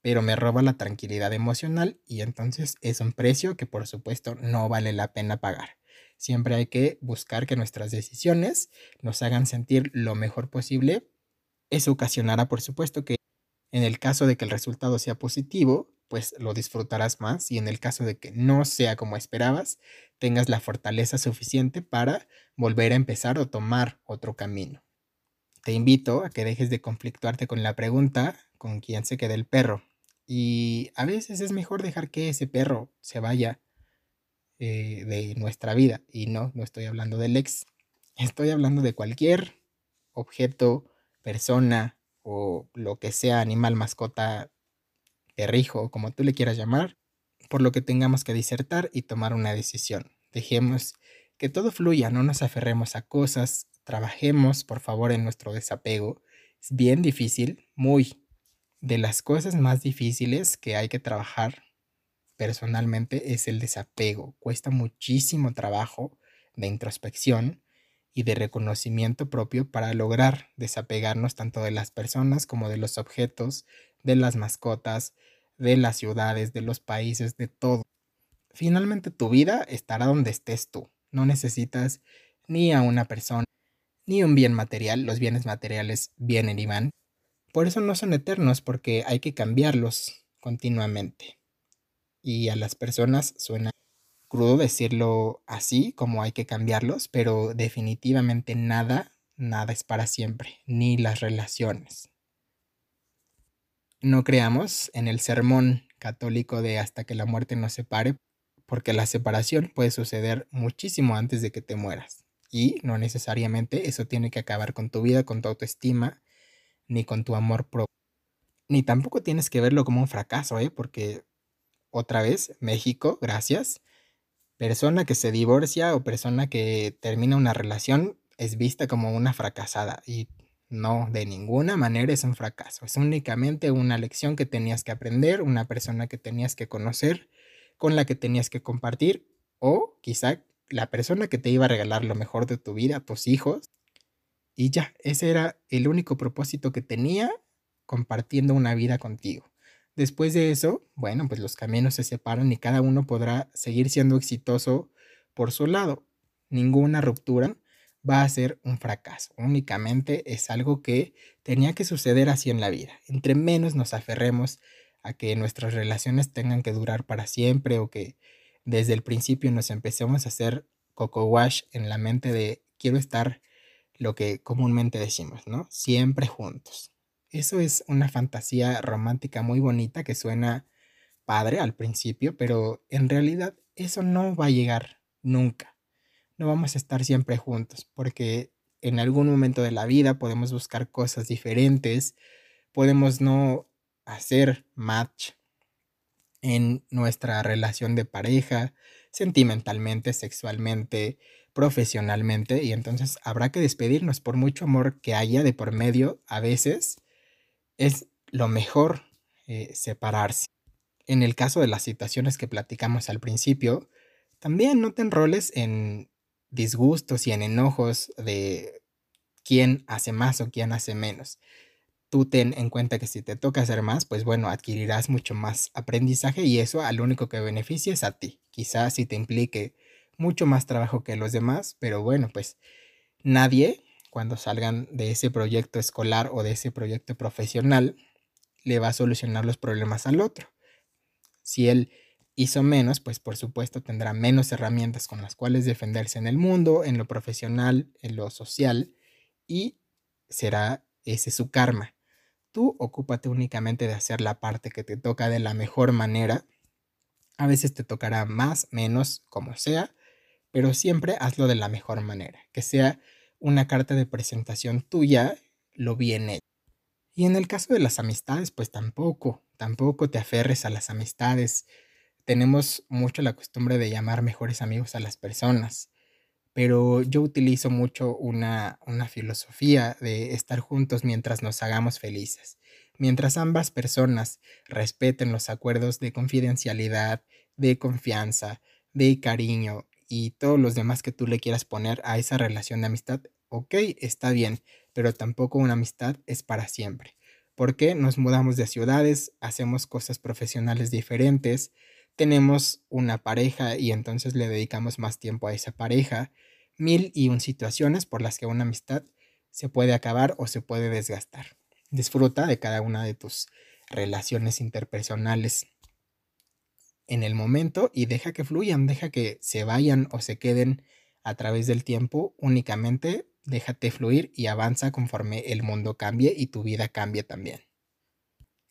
pero me roba la tranquilidad emocional y entonces es un precio que por supuesto no vale la pena pagar. Siempre hay que buscar que nuestras decisiones nos hagan sentir lo mejor posible. Eso ocasionará, por supuesto, que en el caso de que el resultado sea positivo, pues lo disfrutarás más y en el caso de que no sea como esperabas, tengas la fortaleza suficiente para volver a empezar o tomar otro camino. Te invito a que dejes de conflictuarte con la pregunta con quién se queda el perro. Y a veces es mejor dejar que ese perro se vaya eh, de nuestra vida. Y no, no estoy hablando del ex. Estoy hablando de cualquier objeto, persona o lo que sea, animal, mascota perrijo, como tú le quieras llamar, por lo que tengamos que disertar y tomar una decisión. Dejemos que todo fluya, no nos aferremos a cosas, trabajemos por favor en nuestro desapego. Es bien difícil, muy de las cosas más difíciles que hay que trabajar personalmente es el desapego. Cuesta muchísimo trabajo de introspección y de reconocimiento propio para lograr desapegarnos tanto de las personas como de los objetos, de las mascotas, de las ciudades, de los países, de todo. Finalmente tu vida estará donde estés tú. No necesitas ni a una persona, ni un bien material. Los bienes materiales vienen y van. Por eso no son eternos, porque hay que cambiarlos continuamente. Y a las personas suena crudo decirlo así, como hay que cambiarlos, pero definitivamente nada, nada es para siempre, ni las relaciones. No creamos en el sermón católico de hasta que la muerte nos separe, porque la separación puede suceder muchísimo antes de que te mueras. Y no necesariamente eso tiene que acabar con tu vida, con tu autoestima, ni con tu amor propio. Ni tampoco tienes que verlo como un fracaso, ¿eh? Porque otra vez, México, gracias. Persona que se divorcia o persona que termina una relación es vista como una fracasada. Y no, de ninguna manera es un fracaso. Es únicamente una lección que tenías que aprender, una persona que tenías que conocer, con la que tenías que compartir, o quizá la persona que te iba a regalar lo mejor de tu vida, tus hijos. Y ya, ese era el único propósito que tenía compartiendo una vida contigo. Después de eso, bueno, pues los caminos se separan y cada uno podrá seguir siendo exitoso por su lado. Ninguna ruptura va a ser un fracaso. Únicamente es algo que tenía que suceder así en la vida. Entre menos nos aferremos a que nuestras relaciones tengan que durar para siempre o que desde el principio nos empecemos a hacer coco wash en la mente de quiero estar lo que comúnmente decimos, ¿no? Siempre juntos. Eso es una fantasía romántica muy bonita que suena padre al principio, pero en realidad eso no va a llegar nunca. No vamos a estar siempre juntos, porque en algún momento de la vida podemos buscar cosas diferentes, podemos no hacer match en nuestra relación de pareja, sentimentalmente, sexualmente, profesionalmente, y entonces habrá que despedirnos por mucho amor que haya de por medio, a veces es lo mejor eh, separarse. En el caso de las situaciones que platicamos al principio, también no te enroles en disgustos y en enojos de quién hace más o quién hace menos. Tú ten en cuenta que si te toca hacer más, pues bueno, adquirirás mucho más aprendizaje y eso al único que beneficia es a ti. Quizás si te implique mucho más trabajo que los demás, pero bueno, pues nadie cuando salgan de ese proyecto escolar o de ese proyecto profesional le va a solucionar los problemas al otro. Si él hizo menos, pues por supuesto tendrá menos herramientas con las cuales defenderse en el mundo, en lo profesional, en lo social, y será ese su karma. Tú ocúpate únicamente de hacer la parte que te toca de la mejor manera. A veces te tocará más, menos, como sea, pero siempre hazlo de la mejor manera, que sea una carta de presentación tuya lo viene. Y en el caso de las amistades, pues tampoco, tampoco te aferres a las amistades. Tenemos mucho la costumbre de llamar mejores amigos a las personas, pero yo utilizo mucho una, una filosofía de estar juntos mientras nos hagamos felices. Mientras ambas personas respeten los acuerdos de confidencialidad, de confianza, de cariño y todos los demás que tú le quieras poner a esa relación de amistad, ok, está bien, pero tampoco una amistad es para siempre. Porque nos mudamos de ciudades, hacemos cosas profesionales diferentes, tenemos una pareja y entonces le dedicamos más tiempo a esa pareja, mil y un situaciones por las que una amistad se puede acabar o se puede desgastar. Disfruta de cada una de tus relaciones interpersonales en el momento y deja que fluyan, deja que se vayan o se queden a través del tiempo, únicamente déjate fluir y avanza conforme el mundo cambie y tu vida cambie también.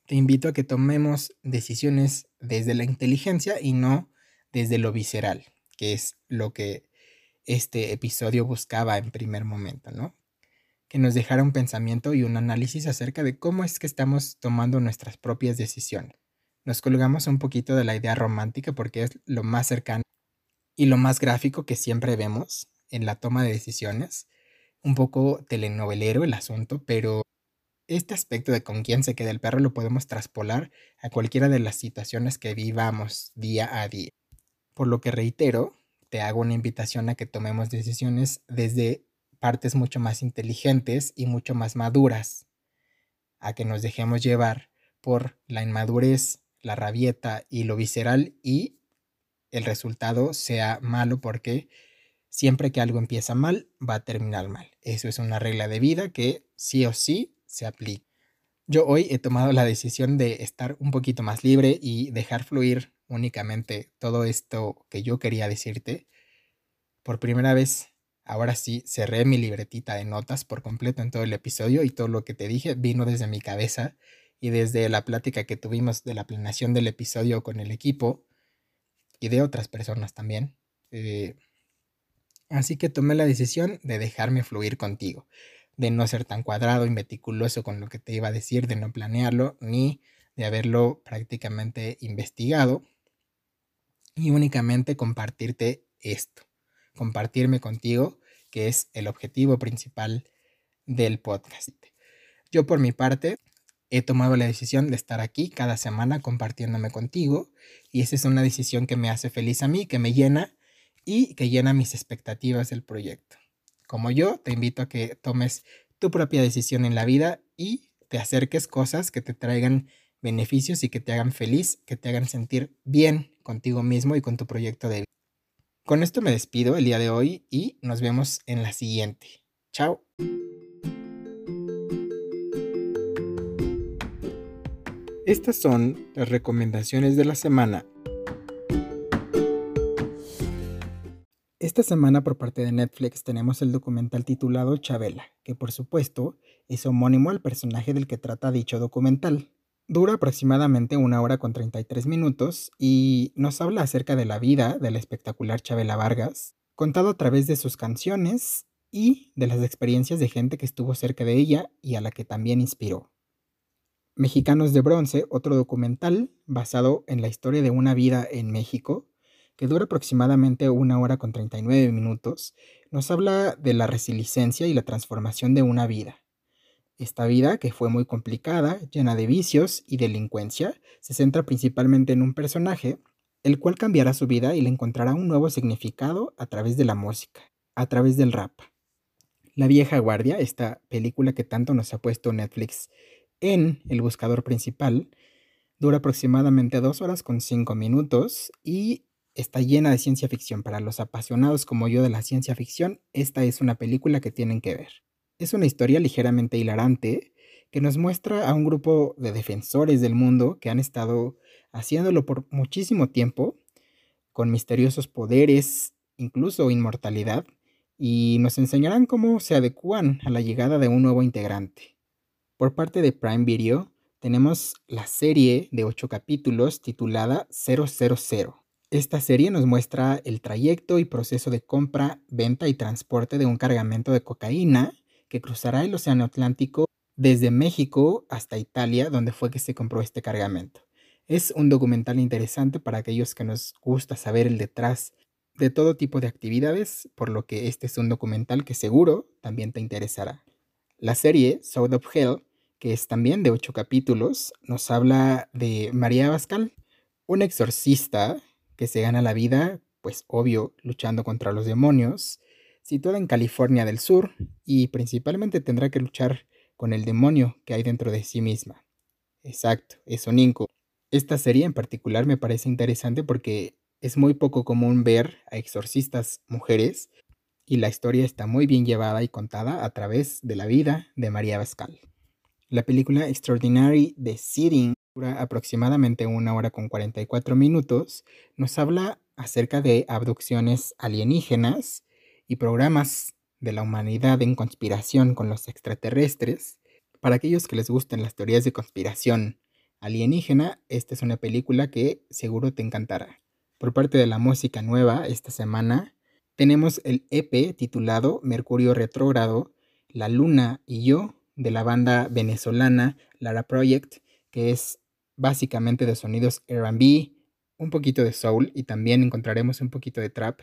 Te invito a que tomemos decisiones desde la inteligencia y no desde lo visceral, que es lo que este episodio buscaba en primer momento, ¿no? Que nos dejara un pensamiento y un análisis acerca de cómo es que estamos tomando nuestras propias decisiones nos colgamos un poquito de la idea romántica porque es lo más cercano y lo más gráfico que siempre vemos en la toma de decisiones. Un poco telenovelero el asunto, pero este aspecto de con quién se queda el perro lo podemos traspolar a cualquiera de las situaciones que vivamos día a día. Por lo que reitero, te hago una invitación a que tomemos decisiones desde partes mucho más inteligentes y mucho más maduras, a que nos dejemos llevar por la inmadurez la rabieta y lo visceral y el resultado sea malo porque siempre que algo empieza mal va a terminar mal. Eso es una regla de vida que sí o sí se aplica. Yo hoy he tomado la decisión de estar un poquito más libre y dejar fluir únicamente todo esto que yo quería decirte. Por primera vez, ahora sí, cerré mi libretita de notas por completo en todo el episodio y todo lo que te dije vino desde mi cabeza y desde la plática que tuvimos de la planeación del episodio con el equipo y de otras personas también. Eh, así que tomé la decisión de dejarme fluir contigo, de no ser tan cuadrado y meticuloso con lo que te iba a decir, de no planearlo, ni de haberlo prácticamente investigado, y únicamente compartirte esto, compartirme contigo, que es el objetivo principal del podcast. Yo por mi parte he tomado la decisión de estar aquí cada semana compartiéndome contigo y esa es una decisión que me hace feliz a mí, que me llena y que llena mis expectativas del proyecto. Como yo, te invito a que tomes tu propia decisión en la vida y te acerques cosas que te traigan beneficios y que te hagan feliz, que te hagan sentir bien contigo mismo y con tu proyecto de vida. Con esto me despido el día de hoy y nos vemos en la siguiente. Chao. Estas son las recomendaciones de la semana. Esta semana por parte de Netflix tenemos el documental titulado Chabela, que por supuesto es homónimo al personaje del que trata dicho documental. Dura aproximadamente una hora con 33 minutos y nos habla acerca de la vida de la espectacular Chabela Vargas, contado a través de sus canciones y de las experiencias de gente que estuvo cerca de ella y a la que también inspiró. Mexicanos de Bronce, otro documental basado en la historia de una vida en México, que dura aproximadamente una hora con 39 minutos, nos habla de la resiliencia y la transformación de una vida. Esta vida, que fue muy complicada, llena de vicios y delincuencia, se centra principalmente en un personaje, el cual cambiará su vida y le encontrará un nuevo significado a través de la música, a través del rap. La vieja guardia, esta película que tanto nos ha puesto Netflix en el buscador principal. Dura aproximadamente dos horas con cinco minutos y está llena de ciencia ficción. Para los apasionados como yo de la ciencia ficción, esta es una película que tienen que ver. Es una historia ligeramente hilarante que nos muestra a un grupo de defensores del mundo que han estado haciéndolo por muchísimo tiempo, con misteriosos poderes, incluso inmortalidad, y nos enseñarán cómo se adecuan a la llegada de un nuevo integrante. Por parte de Prime Video, tenemos la serie de 8 capítulos titulada 000. Esta serie nos muestra el trayecto y proceso de compra, venta y transporte de un cargamento de cocaína que cruzará el Océano Atlántico desde México hasta Italia, donde fue que se compró este cargamento. Es un documental interesante para aquellos que nos gusta saber el detrás de todo tipo de actividades, por lo que este es un documental que seguro también te interesará. La serie South of Hell, que es también de ocho capítulos, nos habla de María Bascal, una exorcista que se gana la vida, pues obvio, luchando contra los demonios, situada en California del Sur y principalmente tendrá que luchar con el demonio que hay dentro de sí misma. Exacto, es un inco. Esta serie en particular me parece interesante porque es muy poco común ver a exorcistas mujeres y la historia está muy bien llevada y contada a través de la vida de María Bascal. La película Extraordinary The Sitting dura aproximadamente una hora con 44 minutos. Nos habla acerca de abducciones alienígenas y programas de la humanidad en conspiración con los extraterrestres. Para aquellos que les gusten las teorías de conspiración alienígena, esta es una película que seguro te encantará. Por parte de la música nueva, esta semana tenemos el EP titulado Mercurio Retrógrado, La Luna y yo, de la banda venezolana Lara Project, que es básicamente de sonidos RB, un poquito de soul y también encontraremos un poquito de trap,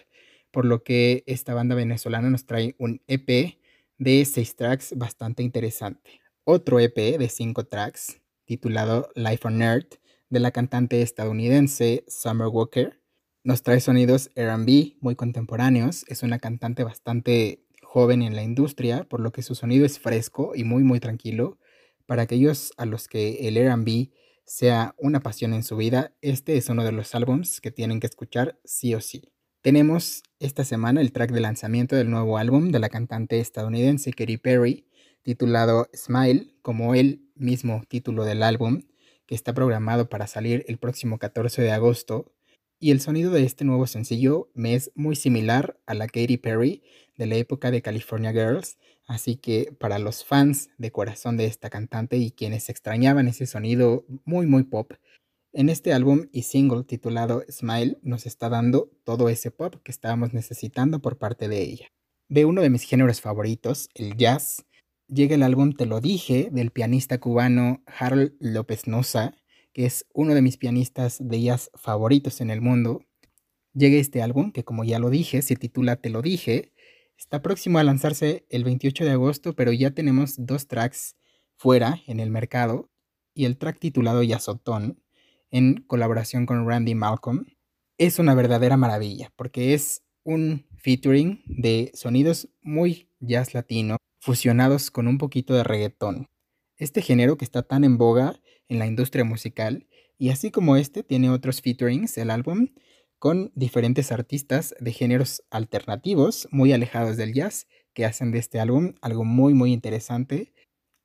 por lo que esta banda venezolana nos trae un EP de seis tracks bastante interesante. Otro EP de cinco tracks titulado Life on Earth de la cantante estadounidense Summer Walker. Nos trae sonidos RB muy contemporáneos, es una cantante bastante joven en la industria, por lo que su sonido es fresco y muy muy tranquilo. Para aquellos a los que el RB sea una pasión en su vida, este es uno de los álbums que tienen que escuchar sí o sí. Tenemos esta semana el track de lanzamiento del nuevo álbum de la cantante estadounidense Katy Perry, titulado Smile, como el mismo título del álbum, que está programado para salir el próximo 14 de agosto. Y el sonido de este nuevo sencillo me es muy similar a la Katy Perry de la época de California Girls, así que para los fans de corazón de esta cantante y quienes extrañaban ese sonido muy muy pop, en este álbum y single titulado Smile nos está dando todo ese pop que estábamos necesitando por parte de ella. De uno de mis géneros favoritos, el jazz, llega el álbum Te lo dije del pianista cubano Harold López Noza, que es uno de mis pianistas de jazz favoritos en el mundo. Llega este álbum que como ya lo dije, se titula Te lo dije, está próximo a lanzarse el 28 de agosto, pero ya tenemos dos tracks fuera en el mercado y el track titulado Yazotón en colaboración con Randy Malcolm es una verdadera maravilla porque es un featuring de sonidos muy jazz latino fusionados con un poquito de reggaetón. Este género que está tan en boga en la industria musical y así como este tiene otros featurings el álbum con diferentes artistas de géneros alternativos muy alejados del jazz que hacen de este álbum algo muy muy interesante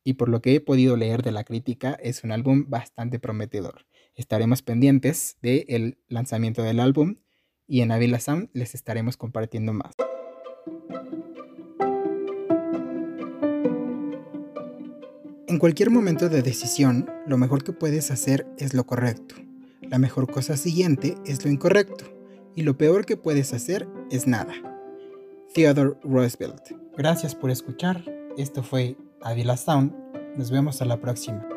y por lo que he podido leer de la crítica es un álbum bastante prometedor. Estaremos pendientes del lanzamiento del álbum y en Avila Sound les estaremos compartiendo más. En cualquier momento de decisión, lo mejor que puedes hacer es lo correcto. La mejor cosa siguiente es lo incorrecto. Y lo peor que puedes hacer es nada. Theodore Roosevelt. Gracias por escuchar. Esto fue Avila Sound. Nos vemos a la próxima.